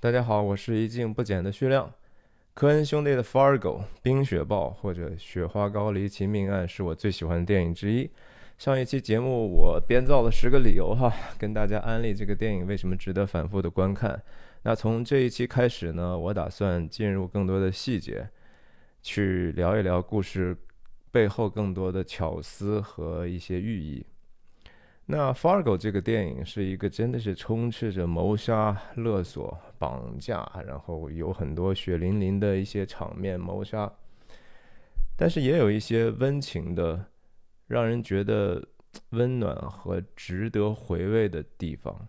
大家好，我是一镜不减的徐亮。科恩兄弟的《Fargo》冰雪暴或者雪花膏离奇命案是我最喜欢的电影之一。上一期节目我编造了十个理由哈，跟大家安利这个电影为什么值得反复的观看。那从这一期开始呢，我打算进入更多的细节，去聊一聊故事背后更多的巧思和一些寓意。那《Fargo》这个电影是一个真的是充斥着谋杀、勒索、绑架，然后有很多血淋淋的一些场面谋杀，但是也有一些温情的，让人觉得温暖和值得回味的地方。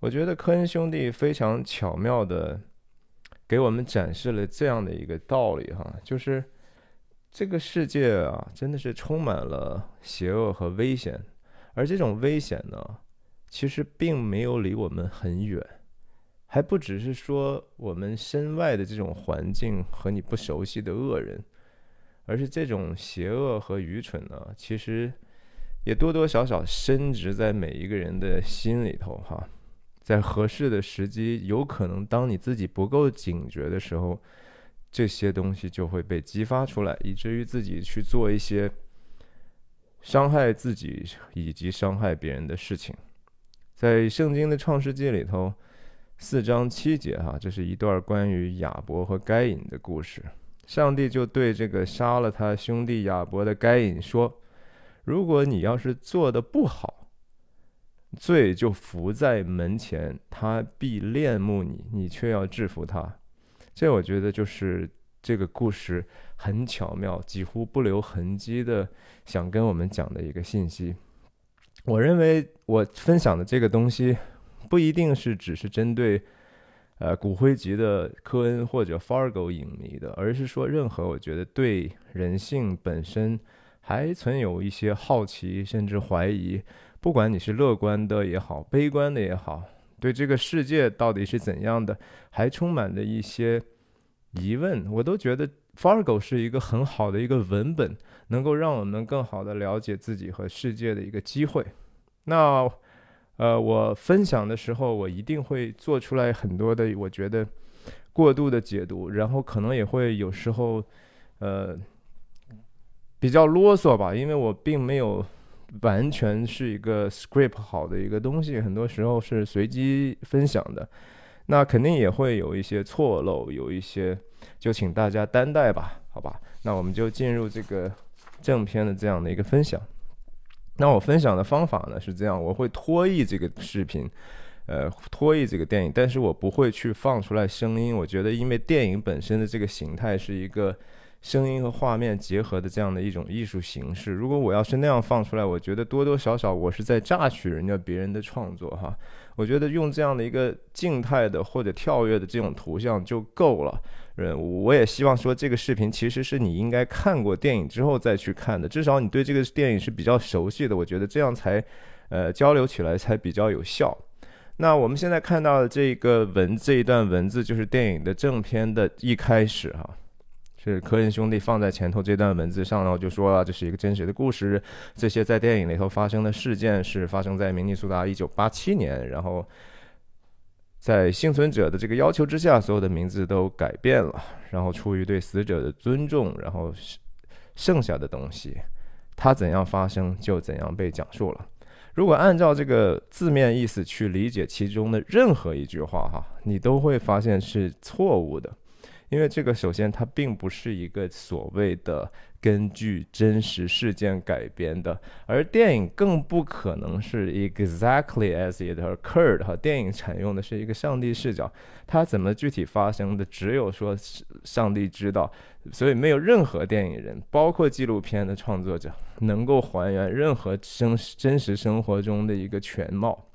我觉得科恩兄弟非常巧妙的给我们展示了这样的一个道理哈，就是这个世界啊，真的是充满了邪恶和危险。而这种危险呢，其实并没有离我们很远，还不只是说我们身外的这种环境和你不熟悉的恶人，而是这种邪恶和愚蠢呢，其实也多多少少深植在每一个人的心里头哈。在合适的时机，有可能当你自己不够警觉的时候，这些东西就会被激发出来，以至于自己去做一些。伤害自己以及伤害别人的事情，在圣经的创世纪里头，四章七节哈，这是一段关于亚伯和该隐的故事。上帝就对这个杀了他兄弟亚伯的该隐说：“如果你要是做的不好，罪就伏在门前，他必恋慕你，你却要制服他。”这我觉得就是这个故事。很巧妙，几乎不留痕迹的想跟我们讲的一个信息。我认为我分享的这个东西，不一定是只是针对呃骨灰级的科恩或者 Fargo 影迷的，而是说任何我觉得对人性本身还存有一些好奇甚至怀疑，不管你是乐观的也好，悲观的也好，对这个世界到底是怎样的，还充满着一些疑问，我都觉得。Fargo 是一个很好的一个文本，能够让我们更好的了解自己和世界的一个机会。那，呃，我分享的时候，我一定会做出来很多的，我觉得过度的解读，然后可能也会有时候，呃，比较啰嗦吧，因为我并没有完全是一个 script 好的一个东西，很多时候是随机分享的。那肯定也会有一些错漏，有一些，就请大家担待吧，好吧？那我们就进入这个正片的这样的一个分享。那我分享的方法呢是这样，我会拖译这个视频，呃，拖译这个电影，但是我不会去放出来声音。我觉得，因为电影本身的这个形态是一个声音和画面结合的这样的一种艺术形式。如果我要是那样放出来，我觉得多多少少我是在榨取人家别人的创作，哈。我觉得用这样的一个静态的或者跳跃的这种图像就够了。嗯，我也希望说这个视频其实是你应该看过电影之后再去看的，至少你对这个电影是比较熟悉的。我觉得这样才，呃，交流起来才比较有效。那我们现在看到的这个文这一段文字就是电影的正片的一开始哈。是科恩兄弟放在前头这段文字上，然后就说啊这是一个真实的故事。这些在电影里头发生的事件是发生在明尼苏达一九八七年。然后，在幸存者的这个要求之下，所有的名字都改变了。然后出于对死者的尊重，然后剩下的东西，它怎样发生就怎样被讲述了。如果按照这个字面意思去理解其中的任何一句话，哈，你都会发现是错误的。因为这个，首先它并不是一个所谓的根据真实事件改编的，而电影更不可能是 exactly as it occurred。哈，电影采用的是一个上帝视角，它怎么具体发生的，只有说上帝知道，所以没有任何电影人，包括纪录片的创作者，能够还原任何生真实生活中的一个全貌。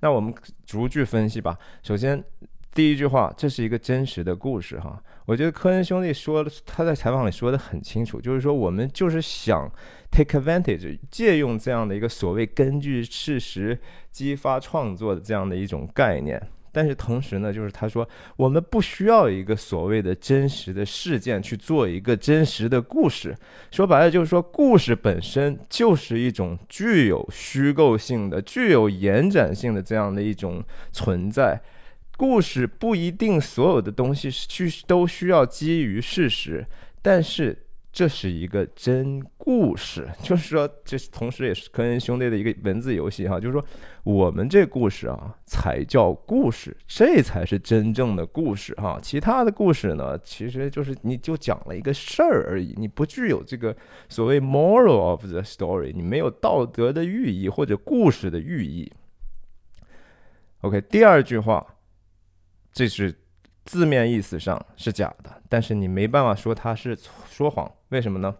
那我们逐句分析吧。首先。第一句话，这是一个真实的故事哈。我觉得科恩兄弟说，他在采访里说的很清楚，就是说我们就是想 take advantage，借用这样的一个所谓根据事实激发创作的这样的一种概念。但是同时呢，就是他说我们不需要一个所谓的真实的事件去做一个真实的故事。说白了就是说，故事本身就是一种具有虚构性的、具有延展性的这样的一种存在。故事不一定所有的东西去都需要基于事实，但是。这是一个真故事，就是说，这同时也是科恩兄弟的一个文字游戏哈，就是说，我们这故事啊才叫故事，这才是真正的故事哈。其他的故事呢，其实就是你就讲了一个事儿而已，你不具有这个所谓 moral of the story，你没有道德的寓意或者故事的寓意。OK，第二句话，这是。字面意思上是假的，但是你没办法说他是说谎，为什么呢？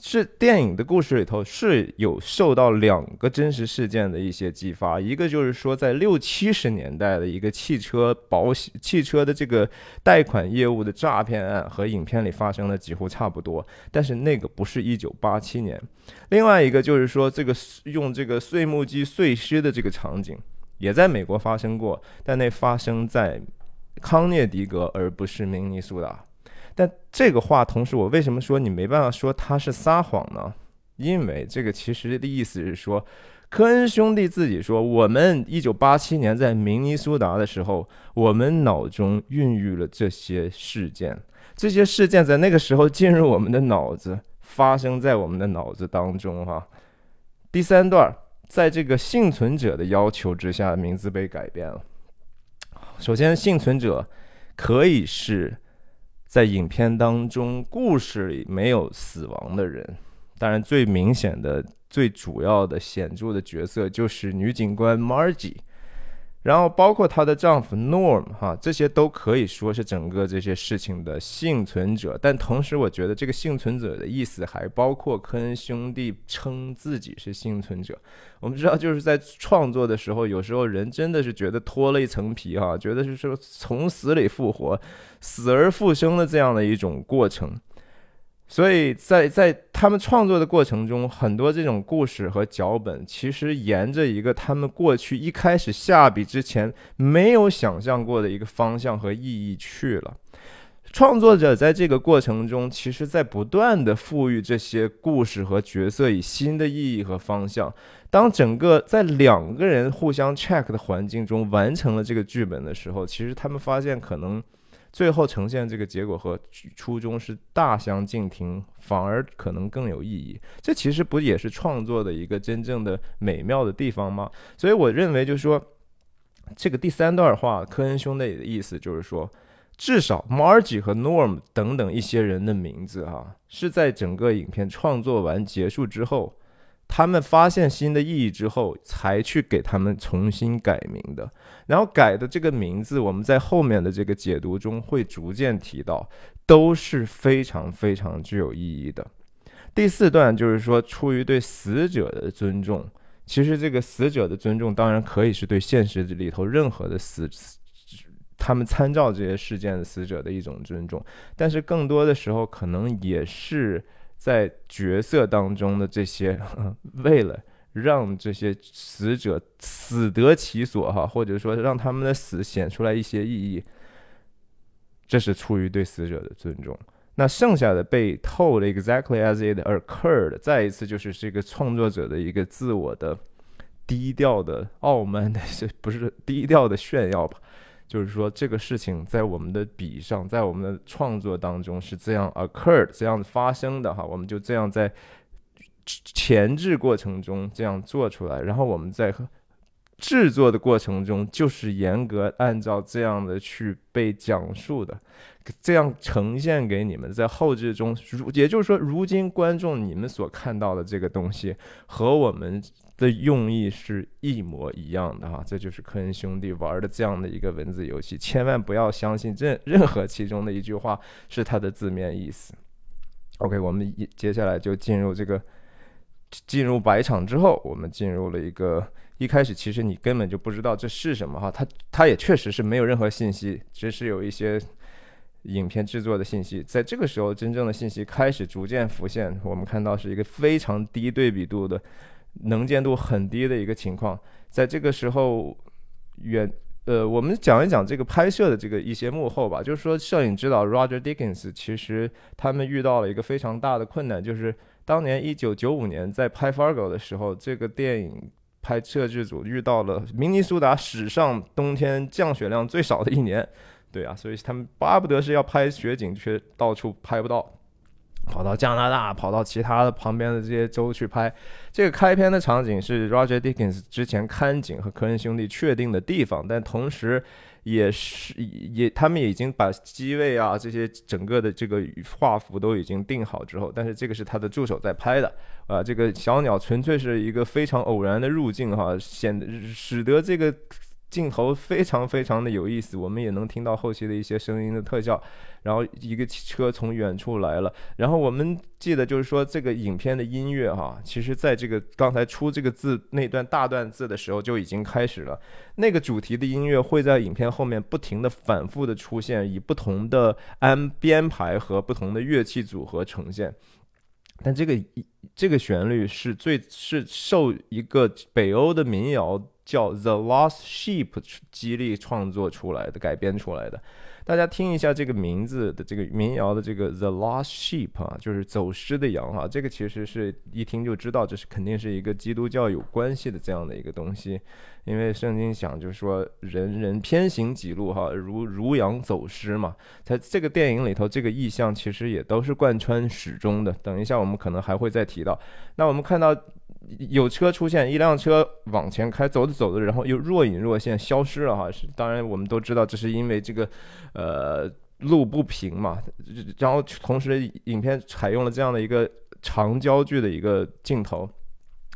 是电影的故事里头是有受到两个真实事件的一些激发，一个就是说在六七十年代的一个汽车保险、汽车的这个贷款业务的诈骗案，和影片里发生的几乎差不多，但是那个不是一九八七年。另外一个就是说这个用这个碎木机碎尸的这个场景也在美国发生过，但那发生在。康涅狄格，而不是明尼苏达。但这个话，同时我为什么说你没办法说他是撒谎呢？因为这个其实的意思是说，科恩兄弟自己说，我们一九八七年在明尼苏达的时候，我们脑中孕育了这些事件，这些事件在那个时候进入我们的脑子，发生在我们的脑子当中。哈，第三段，在这个幸存者的要求之下，名字被改变了。首先，幸存者可以是在影片当中故事里没有死亡的人。当然，最明显的、最主要的、显著的角色就是女警官 Margie。然后包括她的丈夫 Norm，哈，这些都可以说是整个这些事情的幸存者。但同时，我觉得这个幸存者的意思还包括科恩兄弟称自己是幸存者。我们知道，就是在创作的时候，有时候人真的是觉得脱了一层皮，哈，觉得是说从死里复活、死而复生的这样的一种过程。所以在在他们创作的过程中，很多这种故事和脚本，其实沿着一个他们过去一开始下笔之前没有想象过的一个方向和意义去了。创作者在这个过程中，其实在不断的赋予这些故事和角色以新的意义和方向。当整个在两个人互相 check 的环境中完成了这个剧本的时候，其实他们发现可能。最后呈现这个结果和初衷是大相径庭，反而可能更有意义。这其实不也是创作的一个真正的美妙的地方吗？所以我认为，就是说，这个第三段话，科恩兄弟的意思就是说，至少 Margie 和 Norm 等等一些人的名字，哈，是在整个影片创作完结束之后。他们发现新的意义之后，才去给他们重新改名的。然后改的这个名字，我们在后面的这个解读中会逐渐提到，都是非常非常具有意义的。第四段就是说，出于对死者的尊重，其实这个死者的尊重当然可以是对现实里头任何的死，他们参照这些事件的死者的一种尊重，但是更多的时候可能也是。在角色当中的这些，为了让这些死者死得其所，哈，或者说让他们的死显出来一些意义，这是出于对死者的尊重。那剩下的被透了 exactly as it occurred，再一次就是这个创作者的一个自我的低调的傲慢的，不是低调的炫耀吧？就是说，这个事情在我们的笔上，在我们的创作当中是这样 occurred 这样发生的哈，我们就这样在前置过程中这样做出来，然后我们在制作的过程中就是严格按照这样的去被讲述的，这样呈现给你们，在后置中，如也就是说，如今观众你们所看到的这个东西和我们。的用意是一模一样的哈，这就是科恩兄弟玩的这样的一个文字游戏，千万不要相信任任何其中的一句话是它的字面意思。OK，我们接下来就进入这个进入白场之后，我们进入了一个一开始其实你根本就不知道这是什么哈，它它也确实是没有任何信息，只是有一些影片制作的信息，在这个时候真正的信息开始逐渐浮现，我们看到是一个非常低对比度的。能见度很低的一个情况，在这个时候，远呃，我们讲一讲这个拍摄的这个一些幕后吧。就是说，摄影指导 Roger Dickens 其实他们遇到了一个非常大的困难，就是当年一九九五年在拍 Fargo 的时候，这个电影拍摄制组遇到了明尼苏达史上冬天降雪量最少的一年，对啊，所以他们巴不得是要拍雪景，却到处拍不到。跑到加拿大，跑到其他的旁边的这些州去拍。这个开篇的场景是 Roger Dickens 之前看景和科恩兄弟确定的地方，但同时也是也他们已经把机位啊这些整个的这个画幅都已经定好之后，但是这个是他的助手在拍的啊。这个小鸟纯粹是一个非常偶然的入境哈，显得使得这个。镜头非常非常的有意思，我们也能听到后期的一些声音的特效，然后一个车从远处来了，然后我们记得就是说这个影片的音乐哈，其实在这个刚才出这个字那段大段字的时候就已经开始了，那个主题的音乐会在影片后面不停的反复的出现，以不同的安编排和不同的乐器组合呈现，但这个这个旋律是最是受一个北欧的民谣。叫 The Lost Sheep 激励创作出来的、改编出来的，大家听一下这个名字的这个民谣的这个 The Lost Sheep 啊，就是走失的羊哈。这个其实是一听就知道，这是肯定是一个基督教有关系的这样的一个东西，因为圣经讲就是说人人偏行己路哈，如如羊走失嘛。在这个电影里头，这个意象其实也都是贯穿始终的。等一下我们可能还会再提到。那我们看到。有车出现，一辆车往前开，走着走着，然后又若隐若现消失了哈。是，当然我们都知道，这是因为这个，呃，路不平嘛。然后同时，影片采用了这样的一个长焦距的一个镜头。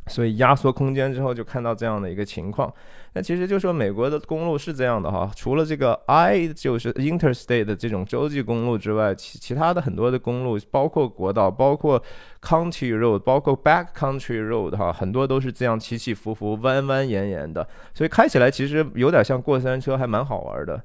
所以压缩空间之后，就看到这样的一个情况。那其实就说美国的公路是这样的哈，除了这个 I 就是 Interstate 的这种洲际公路之外，其其他的很多的公路，包括国道，包括 County Road，包括 Back Country Road 哈，很多都是这样起起伏伏、弯弯延延的。所以开起来其实有点像过山车，还蛮好玩的。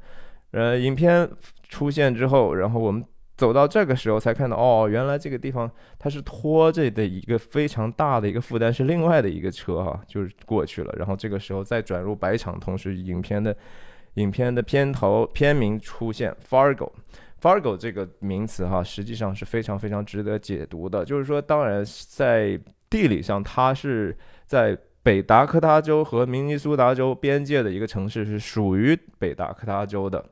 呃，影片出现之后，然后我们。走到这个时候才看到，哦，原来这个地方它是拖着的一个非常大的一个负担，是另外的一个车哈，就是过去了。然后这个时候再转入白场，同时影片的影片的片头片名出现 Fargo，Fargo 这个名词哈，实际上是非常非常值得解读的。就是说，当然在地理上，它是在北达科他州和明尼苏达州边界的一个城市，是属于北达科他州的。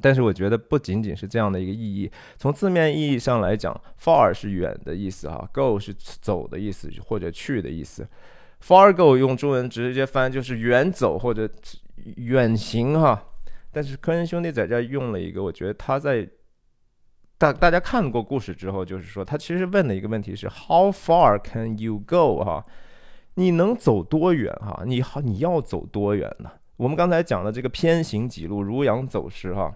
但是我觉得不仅仅是这样的一个意义，从字面意义上来讲，far 是远的意思哈，go 是走的意思或者去的意思，far go 用中文直接翻就是远走或者远行哈。但是科恩兄弟在这用了一个，我觉得他在大大家看过故事之后，就是说他其实问的一个问题是 How far can you go 哈？你能走多远哈？你好，你要走多远呢？我们刚才讲的这个偏行几路，如羊走失哈。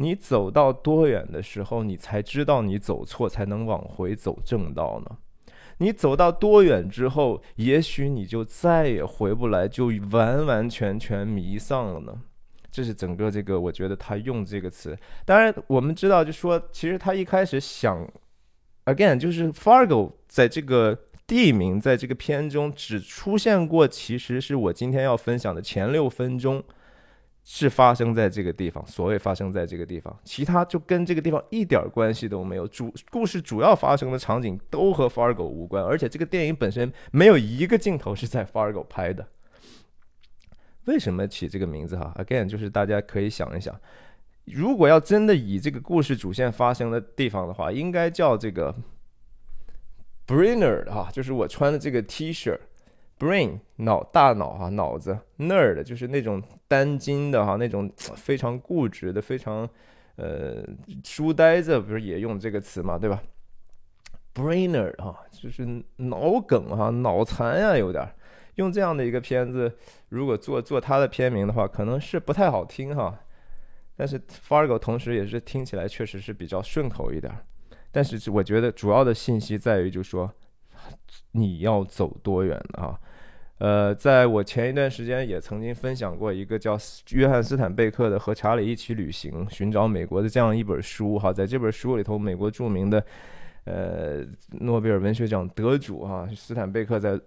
你走到多远的时候，你才知道你走错，才能往回走正道呢？你走到多远之后，也许你就再也回不来，就完完全全迷丧了呢？这是整个这个，我觉得他用这个词。当然，我们知道，就说其实他一开始想，again，就是 Fargo 在这个地名在这个片中只出现过，其实是我今天要分享的前六分钟。是发生在这个地方，所谓发生在这个地方，其他就跟这个地方一点关系都没有。主故事主要发生的场景都和 Fargo 无关，而且这个电影本身没有一个镜头是在 Fargo 拍的。为什么起这个名字哈？Again，就是大家可以想一想，如果要真的以这个故事主线发生的地方的话，应该叫这个 Brainer 哈，就是我穿的这个 T 恤。Brain 脑大脑哈脑子，Nerd 就是那种单筋的哈那种非常固执的非常呃书呆子，不是也用这个词嘛对吧？Brainer 哈就是脑梗哈脑残呀有点用这样的一个片子，如果做做它的片名的话，可能是不太好听哈。但是 Fargo 同时也是听起来确实是比较顺口一点。但是我觉得主要的信息在于，就说你要走多远啊？呃，在我前一段时间也曾经分享过一个叫约翰斯坦贝克的《和查理一起旅行，寻找美国》的这样一本书哈，在这本书里头，美国著名的呃诺贝尔文学奖得主哈斯坦贝克在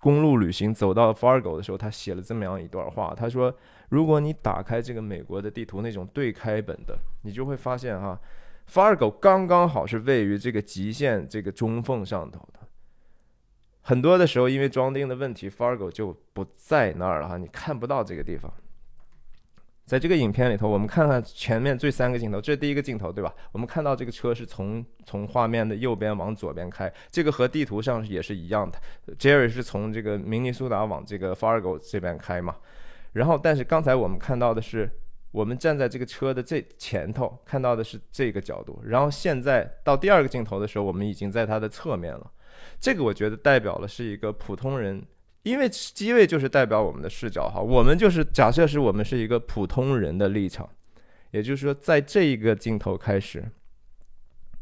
公路旅行走到 Fargo 的时候，他写了这么样一段话，他说：“如果你打开这个美国的地图，那种对开本的，你就会发现哈，Fargo 刚刚好是位于这个极限这个中缝上头的。”很多的时候因为装订的问题，Fargo 就不在那儿了哈，你看不到这个地方。在这个影片里头，我们看看前面这三个镜头，这是第一个镜头，对吧？我们看到这个车是从从画面的右边往左边开，这个和地图上也是一样的。Jerry 是从这个明尼苏达往这个 Fargo 这边开嘛？然后，但是刚才我们看到的是，我们站在这个车的这前头看到的是这个角度，然后现在到第二个镜头的时候，我们已经在它的侧面了。这个我觉得代表的是一个普通人。因为机位就是代表我们的视角哈，我们就是假设是我们是一个普通人的立场，也就是说，在这一个镜头开始，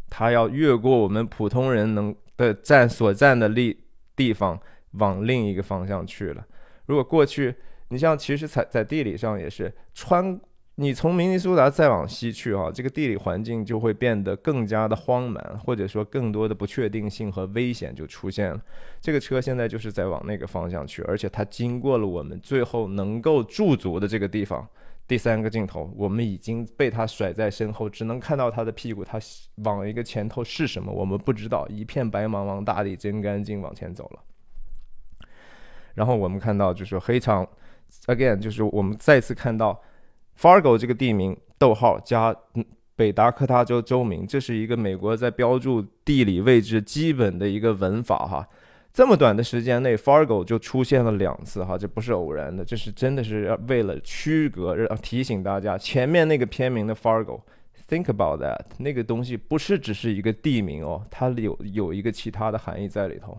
他要越过我们普通人能的站所站的立地方，往另一个方向去了。如果过去，你像其实在在地理上也是穿。你从明尼苏达再往西去啊，这个地理环境就会变得更加的荒蛮，或者说更多的不确定性和危险就出现了。这个车现在就是在往那个方向去，而且它经过了我们最后能够驻足的这个地方。第三个镜头，我们已经被它甩在身后，只能看到它的屁股，它往一个前头是什么，我们不知道。一片白茫茫大地真干净，往前走了。然后我们看到就是黑场，again，就是我们再次看到。Fargo 这个地名，逗号加北达科他州州名，这是一个美国在标注地理位置基本的一个文法哈。这么短的时间内，Fargo 就出现了两次哈，这不是偶然的，这是真的是为了区隔，提醒大家前面那个片名的 Fargo，think about that，那个东西不是只是一个地名哦，它有有一个其他的含义在里头。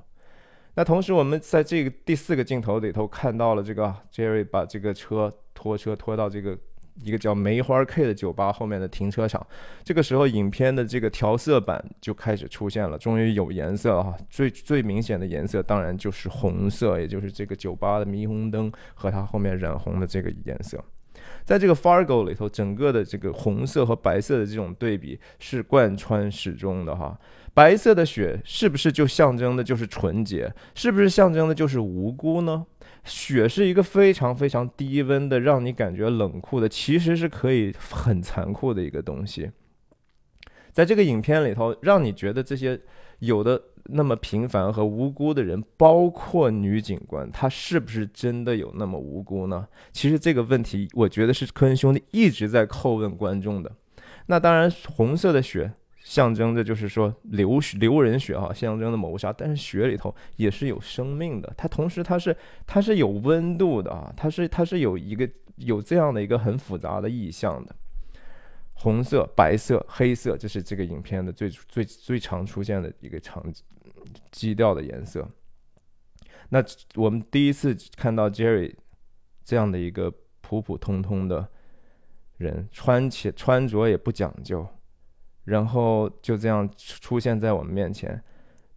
那同时，我们在这个第四个镜头里头看到了这个 Jerry 把这个车拖车拖到这个。一个叫梅花 K 的酒吧后面的停车场，这个时候影片的这个调色板就开始出现了，终于有颜色了哈。最最明显的颜色当然就是红色，也就是这个酒吧的霓虹灯和它后面染红的这个颜色。在这个 Fargo 里头，整个的这个红色和白色的这种对比是贯穿始终的哈。白色的雪是不是就象征的就是纯洁？是不是象征的就是无辜呢？雪是一个非常非常低温的，让你感觉冷酷的，其实是可以很残酷的一个东西。在这个影片里头，让你觉得这些有的那么平凡和无辜的人，包括女警官，她是不是真的有那么无辜呢？其实这个问题，我觉得是科恩兄弟一直在叩问观众的。那当然，红色的雪。象征的就是说流流人血哈，象征的谋杀，但是血里头也是有生命的，它同时它是它是有温度的啊，它是它是有一个有这样的一个很复杂的意象的，红色、白色、黑色，这是这个影片的最最最常出现的一个场景基调的颜色。那我们第一次看到 Jerry 这样的一个普普通通的人，穿起穿着也不讲究。然后就这样出现在我们面前，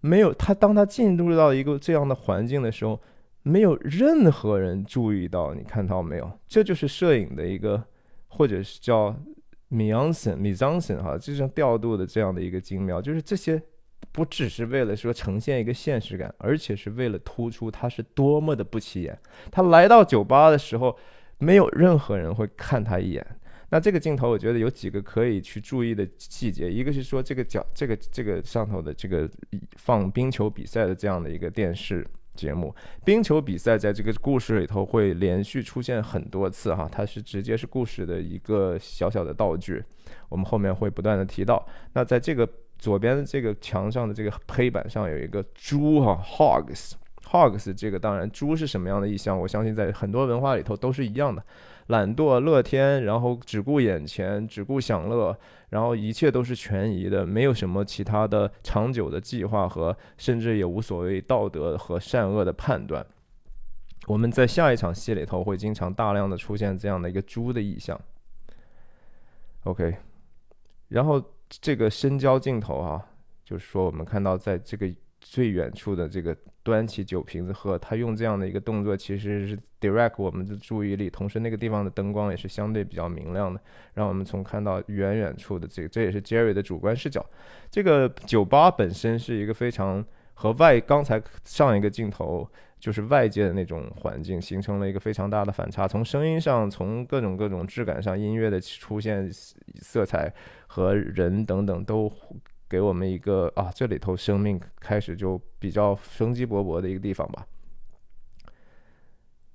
没有他。当他进入到一个这样的环境的时候，没有任何人注意到。你看到没有？这就是摄影的一个，或者是叫米昂森、米张森哈，这种调度的这样的一个精妙。就是这些不只是为了说呈现一个现实感，而且是为了突出他是多么的不起眼。他来到酒吧的时候，没有任何人会看他一眼。那这个镜头，我觉得有几个可以去注意的细节。一个是说，这个角，这个这个上头的这个放冰球比赛的这样的一个电视节目，冰球比赛在这个故事里头会连续出现很多次哈，它是直接是故事的一个小小的道具，我们后面会不断的提到。那在这个左边这个墙上的这个黑板上有一个猪哈，hogs，hogs，这个当然猪是什么样的意象，我相信在很多文化里头都是一样的。懒惰、乐天，然后只顾眼前，只顾享乐，然后一切都是权宜的，没有什么其他的长久的计划和，甚至也无所谓道德和善恶的判断。我们在下一场戏里头会经常大量的出现这样的一个猪的意象。OK，然后这个深交镜头啊，就是说我们看到在这个最远处的这个。端起酒瓶子喝，他用这样的一个动作，其实是 direct 我们的注意力，同时那个地方的灯光也是相对比较明亮的，让我们从看到远远处的这个，这也是 Jerry 的主观视角。这个酒吧本身是一个非常和外刚才上一个镜头就是外界的那种环境形成了一个非常大的反差，从声音上，从各种各种质感上，音乐的出现、色彩和人等等都。给我们一个啊，这里头生命开始就比较生机勃勃的一个地方吧。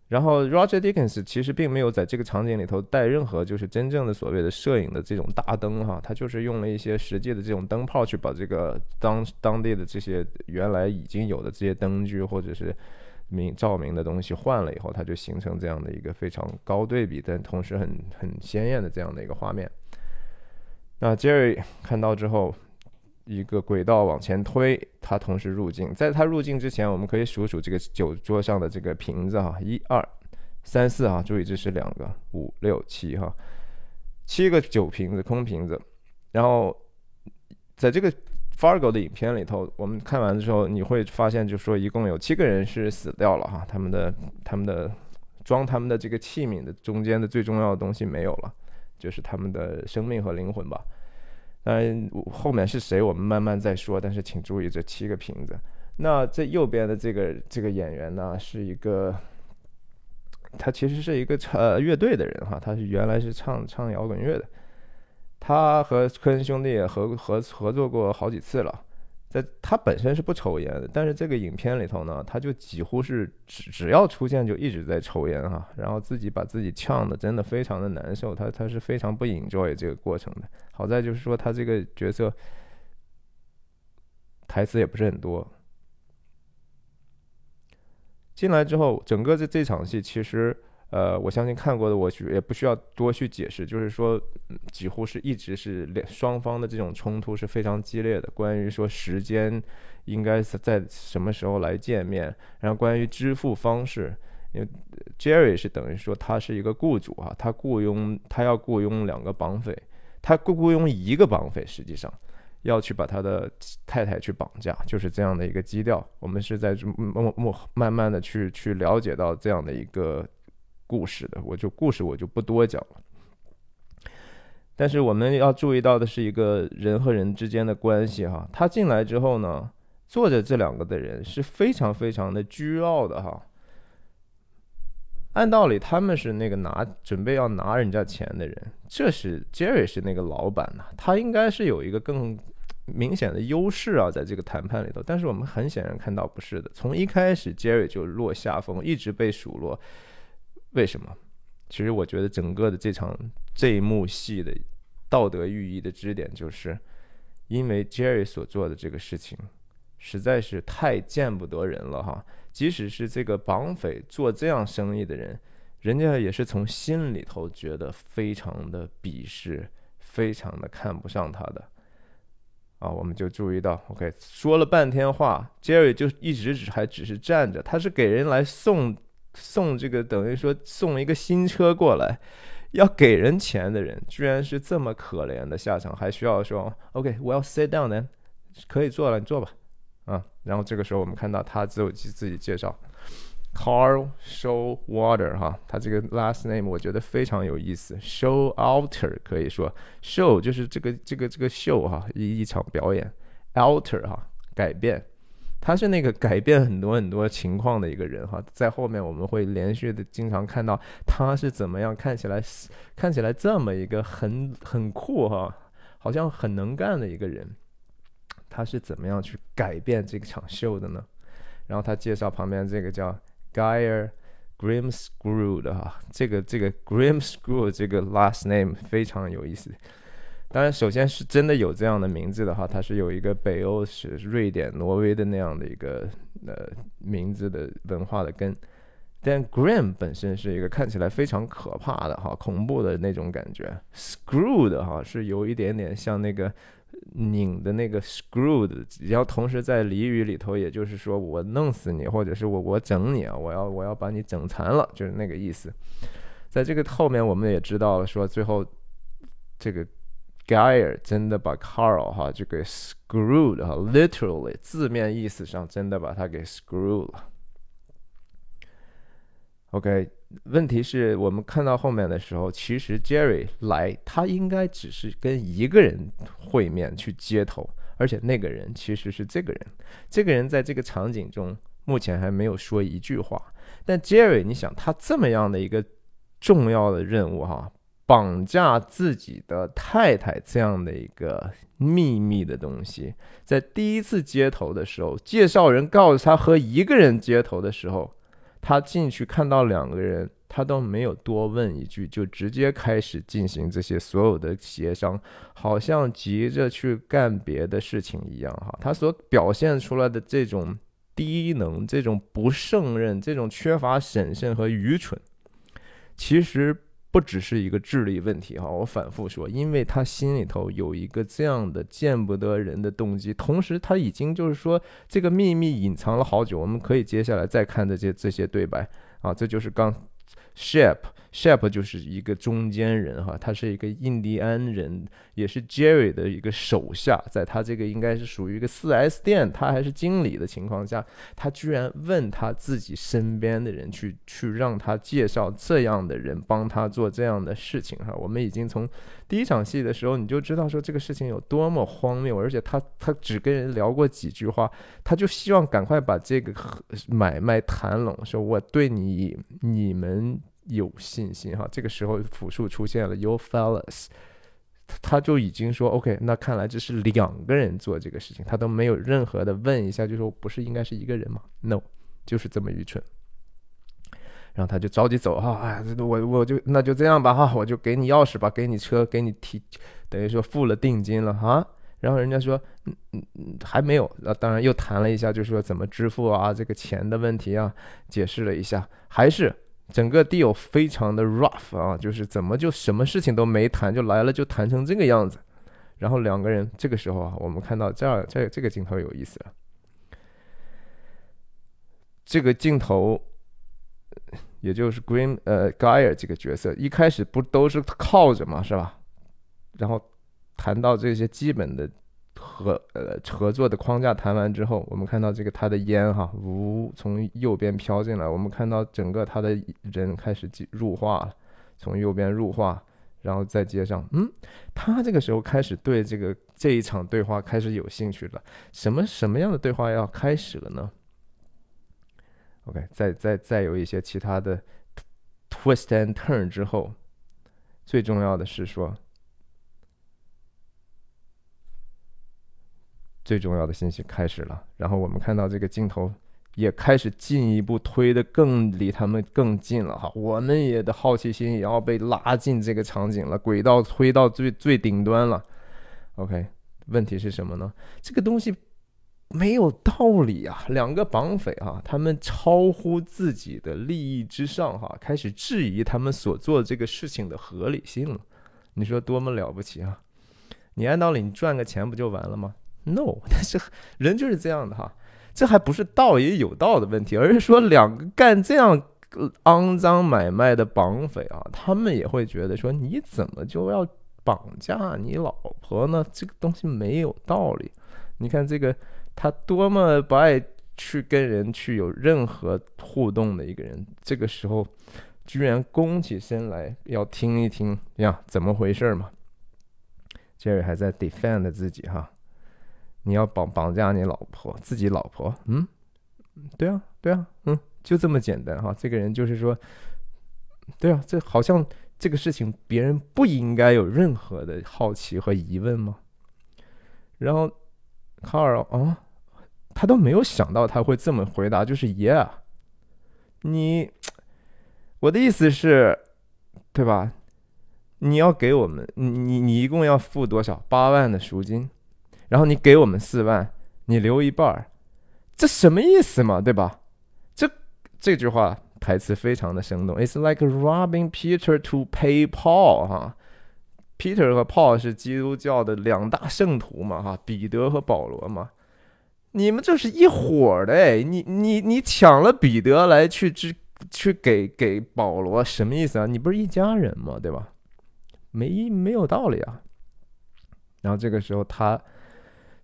然后 Roger Dickens 其实并没有在这个场景里头带任何就是真正的所谓的摄影的这种大灯哈，他就是用了一些实际的这种灯泡去把这个当当地的这些原来已经有的这些灯具或者是明照明的东西换了以后，它就形成这样的一个非常高对比但同时很很鲜艳的这样的一个画面。那 Jerry 看到之后。一个轨道往前推，它同时入境。在它入境之前，我们可以数数这个酒桌上的这个瓶子哈，一二三四哈，注意这是两个，五六七哈，七个酒瓶子，空瓶子。然后在这个 Fargo 的影片里头，我们看完的时候，你会发现，就说一共有七个人是死掉了哈，他们的他们的装他们的这个器皿的中间的最重要的东西没有了，就是他们的生命和灵魂吧。嗯，后面是谁，我们慢慢再说。但是请注意这七个瓶子。那这右边的这个这个演员呢，是一个，他其实是一个唱乐队的人哈，他是原来是唱唱摇滚乐的。他和科恩兄弟也合合合作过好几次了。在他本身是不抽烟的，但是这个影片里头呢，他就几乎是只只要出现就一直在抽烟哈，然后自己把自己呛的真的非常的难受，他他是非常不 enjoy 这个过程的。好在就是说他这个角色台词也不是很多。进来之后，整个这这场戏其实。呃，我相信看过的，我也不需要多去解释，就是说，几乎是一直是两双方的这种冲突是非常激烈的。关于说时间应该是在什么时候来见面，然后关于支付方式，因为 Jerry 是等于说他是一个雇主啊，他雇佣他要雇佣两个绑匪，他雇雇佣一个绑匪，实际上要去把他的太太去绑架，就是这样的一个基调。我们是在慢慢慢慢的去去了解到这样的一个。故事的，我就故事我就不多讲了。但是我们要注意到的是一个人和人之间的关系哈。他进来之后呢，坐着这两个的人是非常非常的倨傲的哈。按道理他们是那个拿准备要拿人家钱的人，这是 Jerry 是那个老板呐，他应该是有一个更明显的优势啊，在这个谈判里头。但是我们很显然看到不是的，从一开始 Jerry 就落下风，一直被数落。为什么？其实我觉得整个的这场这一幕戏的道德寓意的支点，就是因为 Jerry 所做的这个事情实在是太见不得人了哈。即使是这个绑匪做这样生意的人，人家也是从心里头觉得非常的鄙视，非常的看不上他的。啊，我们就注意到，OK，说了半天话，Jerry 就一直只还只是站着，他是给人来送。送这个等于说送一个新车过来，要给人钱的人，居然是这么可怜的下场，还需要说 OK，我要 sit down then，可以坐了，你坐吧，啊，然后这个时候我们看到他自己自己介绍，Carl Showwater 哈，他这个 last name 我觉得非常有意思，Showalter 可以说。Show 就是这个这个这个秀哈，一一场表演，alter 哈改变。他是那个改变很多很多情况的一个人哈，在后面我们会连续的经常看到他是怎么样看起来看起来这么一个很很酷哈，好像很能干的一个人，他是怎么样去改变这个场秀的呢？然后他介绍旁边这个叫 Guyer Grimscrew 的哈，这个这个 Grimscrew 这个 last name 非常有意思。当然，首先是真的有这样的名字的话，它是有一个北欧是瑞典、挪威的那样的一个呃名字的文化的根。但 Grim 本身是一个看起来非常可怕的哈、恐怖的那种感觉。Screwed 哈是有一点点像那个拧的那个 Screwed，然后同时在俚语里头，也就是说我弄死你，或者是我我整你啊，我要我要把你整残了，就是那个意思。在这个后面，我们也知道了说最后这个。Geyer 真的把 Carl 哈就给 screwed 哈，literally 字面意思上真的把他给 screwed 了。OK，问题是我们看到后面的时候，其实 Jerry 来他应该只是跟一个人会面去接头，而且那个人其实是这个人。这个人在这个场景中目前还没有说一句话。但 Jerry，你想他这么样的一个重要的任务哈。绑架自己的太太这样的一个秘密的东西，在第一次接头的时候，介绍人告诉他和一个人接头的时候，他进去看到两个人，他都没有多问一句，就直接开始进行这些所有的协商，好像急着去干别的事情一样哈。他所表现出来的这种低能、这种不胜任、这种缺乏审慎和愚蠢，其实。不只是一个智力问题哈，我反复说，因为他心里头有一个这样的见不得人的动机，同时他已经就是说这个秘密隐藏了好久，我们可以接下来再看这些这些对白啊，这就是刚 ship。Shep 就是一个中间人哈，他是一个印第安人，也是 Jerry 的一个手下，在他这个应该是属于一个 4S 店，他还是经理的情况下，他居然问他自己身边的人去去让他介绍这样的人帮他做这样的事情哈。我们已经从第一场戏的时候你就知道说这个事情有多么荒谬，而且他他只跟人聊过几句话，他就希望赶快把这个买卖谈拢，说我对你你们。有信心哈，这个时候复数出现了，You fellas，他就已经说 OK，那看来这是两个人做这个事情，他都没有任何的问一下，就说不是应该是一个人吗？No，就是这么愚蠢。然后他就着急走哈，哎，我我就那就这样吧哈，我就给你钥匙吧，给你车，给你提，等于说付了定金了哈。然后人家说，嗯嗯嗯，还没有，啊，当然又谈了一下，就是说怎么支付啊，这个钱的问题啊，解释了一下，还是。整个 deal 非常的 rough 啊，就是怎么就什么事情都没谈就来了，就谈成这个样子。然后两个人这个时候啊，我们看到这儿这这个镜头有意思了。这个镜头，也就是 Green 呃 Guyer 这个角色，一开始不都是靠着嘛，是吧？然后谈到这些基本的。合呃合作的框架谈完之后，我们看到这个他的烟哈，呜从右边飘进来，我们看到整个他的人开始入化了，从右边入化，然后再接上，嗯，他这个时候开始对这个这一场对话开始有兴趣了，什么什么样的对话要开始了呢？OK，再再再有一些其他的 twist and turn 之后，最重要的是说。最重要的信息开始了，然后我们看到这个镜头也开始进一步推的更离他们更近了哈，我们也的好奇心也要被拉进这个场景了，轨道推到最最顶端了。OK，问题是什么呢？这个东西没有道理啊！两个绑匪哈，他们超乎自己的利益之上哈，开始质疑他们所做这个事情的合理性了。你说多么了不起啊！你按道理你赚个钱不就完了吗？No，但是人就是这样的哈，这还不是道也有道的问题，而是说两个干这样肮脏买卖的绑匪啊，他们也会觉得说你怎么就要绑架你老婆呢？这个东西没有道理。你看这个他多么不爱去跟人去有任何互动的一个人，这个时候居然弓起身来要听一听呀，怎么回事嘛？Jerry 还在 defend 自己哈。你要绑绑架你老婆，自己老婆，嗯，对啊，对啊，嗯，就这么简单哈。这个人就是说，对啊，这好像这个事情别人不应该有任何的好奇和疑问吗？然后卡尔啊，他都没有想到他会这么回答，就是 Yeah，你，我的意思是，对吧？你要给我们，你你你一共要付多少？八万的赎金。然后你给我们四万，你留一半儿，这什么意思嘛？对吧？这这句话台词非常的生动。It's like robbing Peter to pay Paul，哈，Peter 和 Paul 是基督教的两大圣徒嘛，哈，彼得和保罗嘛，你们这是一伙的，你你你抢了彼得来去去去给给保罗，什么意思啊？你不是一家人吗？对吧？没没有道理啊。然后这个时候他。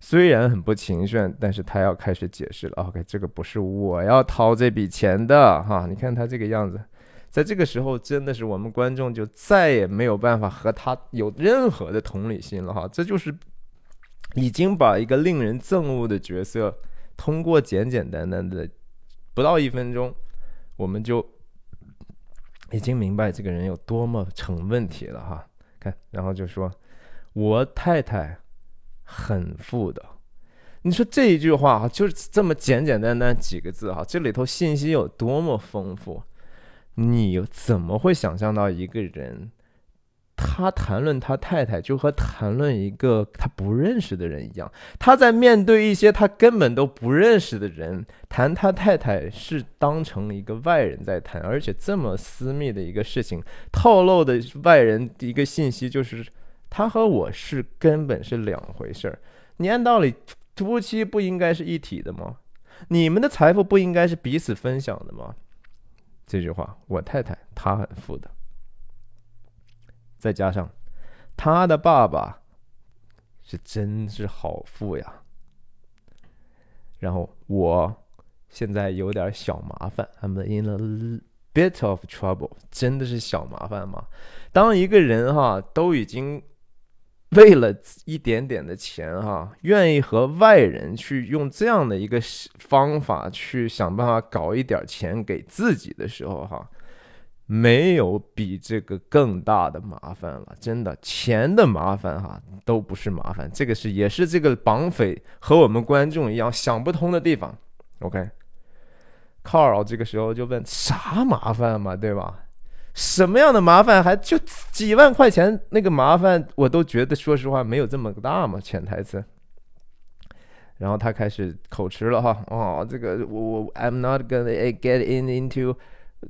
虽然很不情愿，但是他要开始解释了。OK，这个不是我要掏这笔钱的哈。你看他这个样子，在这个时候真的是我们观众就再也没有办法和他有任何的同理心了哈。这就是已经把一个令人憎恶的角色，通过简简单单的不到一分钟，我们就已经明白这个人有多么成问题了哈。看，然后就说，我太太很富的。你说这一句话哈，就是这么简简单单几个字哈，这里头信息有多么丰富？你怎么会想象到一个人，他谈论他太太就和谈论一个他不认识的人一样？他在面对一些他根本都不认识的人谈他太太，是当成一个外人在谈，而且这么私密的一个事情，透露的外人一个信息就是，他和我是根本是两回事儿。你按道理。夫妻不应该是一体的吗？你们的财富不应该是彼此分享的吗？这句话，我太太她很富的，再加上她的爸爸是真是好富呀。然后我现在有点小麻烦，I'm in a bit of trouble，真的是小麻烦吗？当一个人哈都已经。为了一点点的钱，哈，愿意和外人去用这样的一个方法去想办法搞一点钱给自己的时候，哈，没有比这个更大的麻烦了。真的，钱的麻烦，哈，都不是麻烦。这个是也是这个绑匪和我们观众一样想不通的地方。OK，Carl 这个时候就问：啥麻烦嘛，对吧？什么样的麻烦还就几万块钱？那个麻烦我都觉得，说实话没有这么大嘛。潜台词。然后他开始口吃了哈，哦，这个我我 I'm not gonna get in into，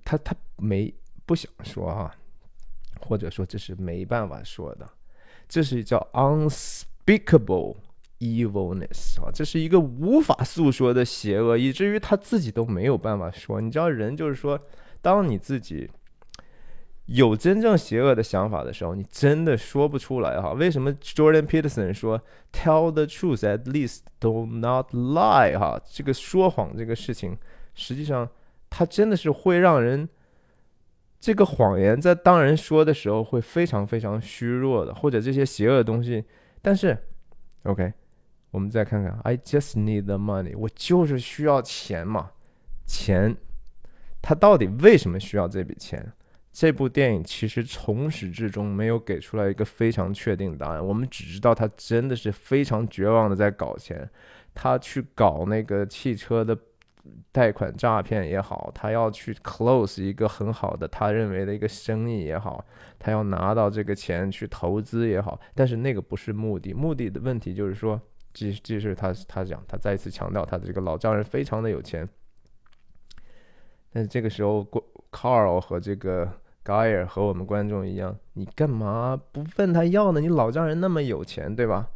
他他没不想说哈，或者说这是没办法说的，这是叫 unspeakable evilness 啊，这是一个无法诉说的邪恶，以至于他自己都没有办法说。你知道人就是说，当你自己。有真正邪恶的想法的时候，你真的说不出来哈。为什么 Jordan Peterson 说 “Tell the truth, at least do not lie” 哈？这个说谎这个事情，实际上它真的是会让人这个谎言在当人说的时候会非常非常虚弱的，或者这些邪恶的东西。但是，OK，我们再看看，I just need the money，我就是需要钱嘛。钱，他到底为什么需要这笔钱？这部电影其实从始至终没有给出来一个非常确定的答案，我们只知道他真的是非常绝望的在搞钱，他去搞那个汽车的贷款诈骗也好，他要去 close 一个很好的他认为的一个生意也好，他要拿到这个钱去投资也好，但是那个不是目的，目的的问题就是说，即即使他他讲，他再一次强调他的这个老丈人非常的有钱，但是这个时候过 Carl 和这个。高尔和我们观众一样，你干嘛不问他要呢？你老丈人那么有钱，对吧？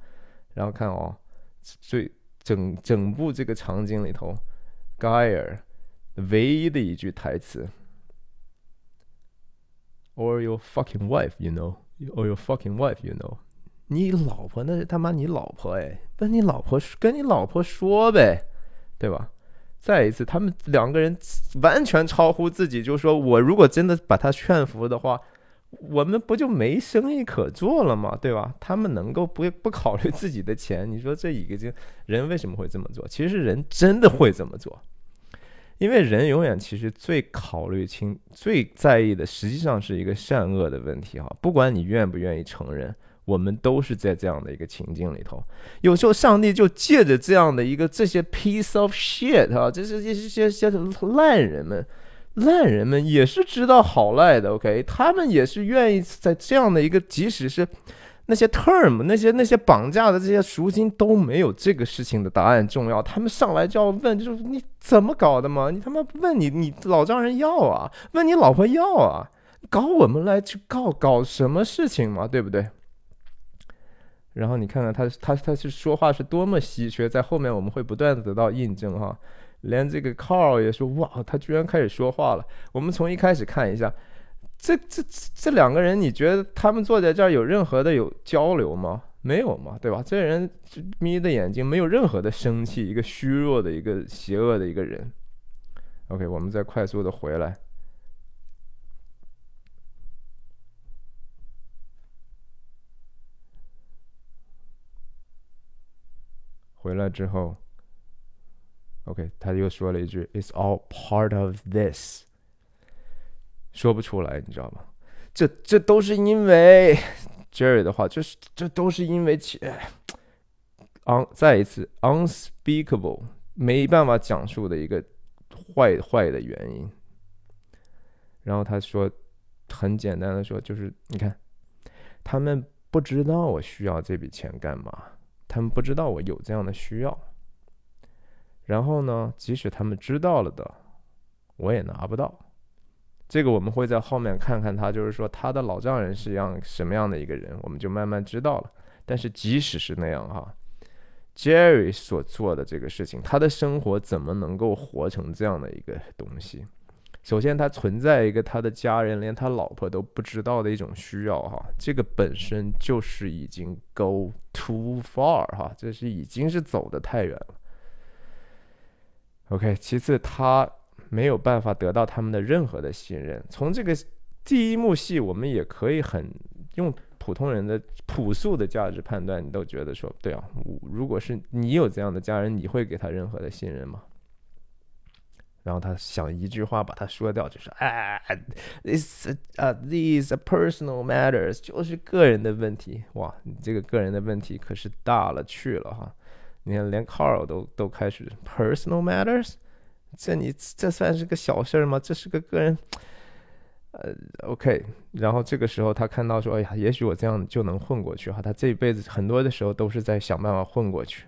然后看哦，最整整部这个场景里头，高尔唯一的一句台词，or your fucking wife, you know, or your fucking wife, you know，你老婆那是他妈你老婆哎，跟你老婆跟你老婆说呗，对吧？再一次，他们两个人完全超乎自己，就是说我如果真的把他劝服的话，我们不就没生意可做了吗？对吧？他们能够不不考虑自己的钱，你说这一个就人为什么会这么做？其实人真的会这么做，因为人永远其实最考虑清、最在意的，实际上是一个善恶的问题哈，不管你愿不愿意承认。我们都是在这样的一个情境里头，有时候上帝就借着这样的一个这些 piece of shit 啊，这是这些些烂人们，烂人们也是知道好赖的，OK，他们也是愿意在这样的一个，即使是那些 term 那些那些绑架的这些赎金都没有这个事情的答案重要，他们上来就要问，就是你怎么搞的嘛？你他妈问你你老丈人要啊，问你老婆要啊，搞我们来去告搞什么事情嘛？对不对？然后你看看他，他他是说话是多么稀缺，在后面我们会不断的得到印证哈。连这个 Carl 也说，哇，他居然开始说话了。我们从一开始看一下，这这这两个人，你觉得他们坐在这儿有任何的有交流吗？没有嘛，对吧？这人眯着眼睛，没有任何的生气，一个虚弱的一个邪恶的一个人。OK，我们再快速的回来。回来之后，OK，他又说了一句：“It's all part of this。”说不出来，你知道吗？这这都是因为 Jerry 的话，就是这都是因为其 on 再一次 unspeakable 没办法讲述的一个坏坏的原因。然后他说，很简单的说，就是你看，他们不知道我需要这笔钱干嘛，他们不知道我有这样的需要。然后呢，即使他们知道了的，我也拿不到。这个我们会在后面看看他，就是说他的老丈人是样什么样的一个人，我们就慢慢知道了。但是即使是那样哈，Jerry 所做的这个事情，他的生活怎么能够活成这样的一个东西？首先，他存在一个他的家人连他老婆都不知道的一种需要哈，这个本身就是已经 go too far 哈，这是已经是走的太远了。OK，其次他。没有办法得到他们的任何的信任。从这个第一幕戏，我们也可以很用普通人的朴素的价值判断，你都觉得说，对啊，如果是你有这样的家人，你会给他任何的信任吗？然后他想一句话把他说掉，就是哎，this 啊，these personal matters，就是个人的问题。哇，你这个个人的问题可是大了去了哈！你看，连 Carl 都都开始 personal matters。这你这算是个小事儿吗？这是个个人，呃，OK。然后这个时候他看到说，哎呀，也许我这样就能混过去哈。他这一辈子很多的时候都是在想办法混过去。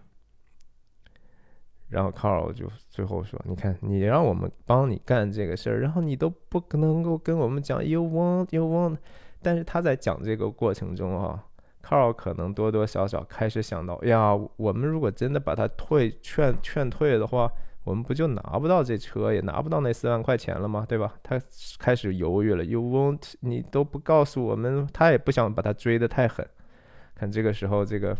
然后 Carl 就最后说：“你看，你让我们帮你干这个事儿，然后你都不可能够跟我们讲 you want you want。但是他在讲这个过程中啊，Carl 可能多多少少开始想到，呀，我们如果真的把他退劝劝退的话。”我们不就拿不到这车，也拿不到那四万块钱了吗？对吧？他开始犹豫了。You won't，你都不告诉我们，他也不想把他追得太狠。看这个时候，这个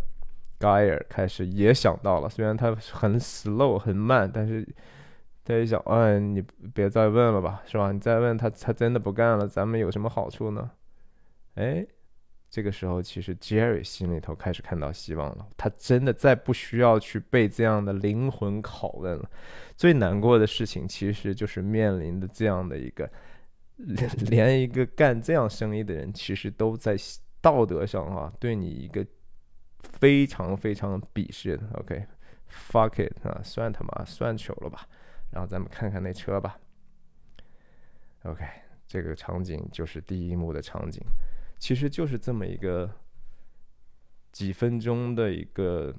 Guy 开始也想到了，虽然他很 slow 很慢，但是他一想，哎，你别再问了吧，是吧？你再问他，他真的不干了，咱们有什么好处呢？哎。这个时候，其实 Jerry 心里头开始看到希望了。他真的再不需要去被这样的灵魂拷问了。最难过的事情，其实就是面临的这样的一个，连一个干这样生意的人，其实都在道德上啊，对你一个非常非常鄙视。OK，fuck it 啊，算他妈算球了吧。然后咱们看看那车吧。OK，这个场景就是第一幕的场景。其实就是这么一个几分钟的一个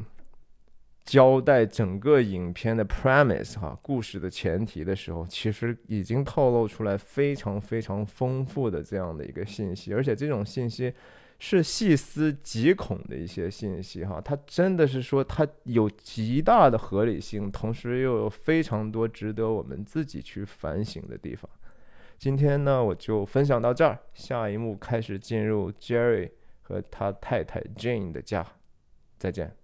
交代整个影片的 premise 哈，故事的前提的时候，其实已经透露出来非常非常丰富的这样的一个信息，而且这种信息是细思极恐的一些信息哈，它真的是说它有极大的合理性，同时又有非常多值得我们自己去反省的地方。今天呢，我就分享到这儿。下一幕开始进入 Jerry 和他太太 Jane 的家，再见。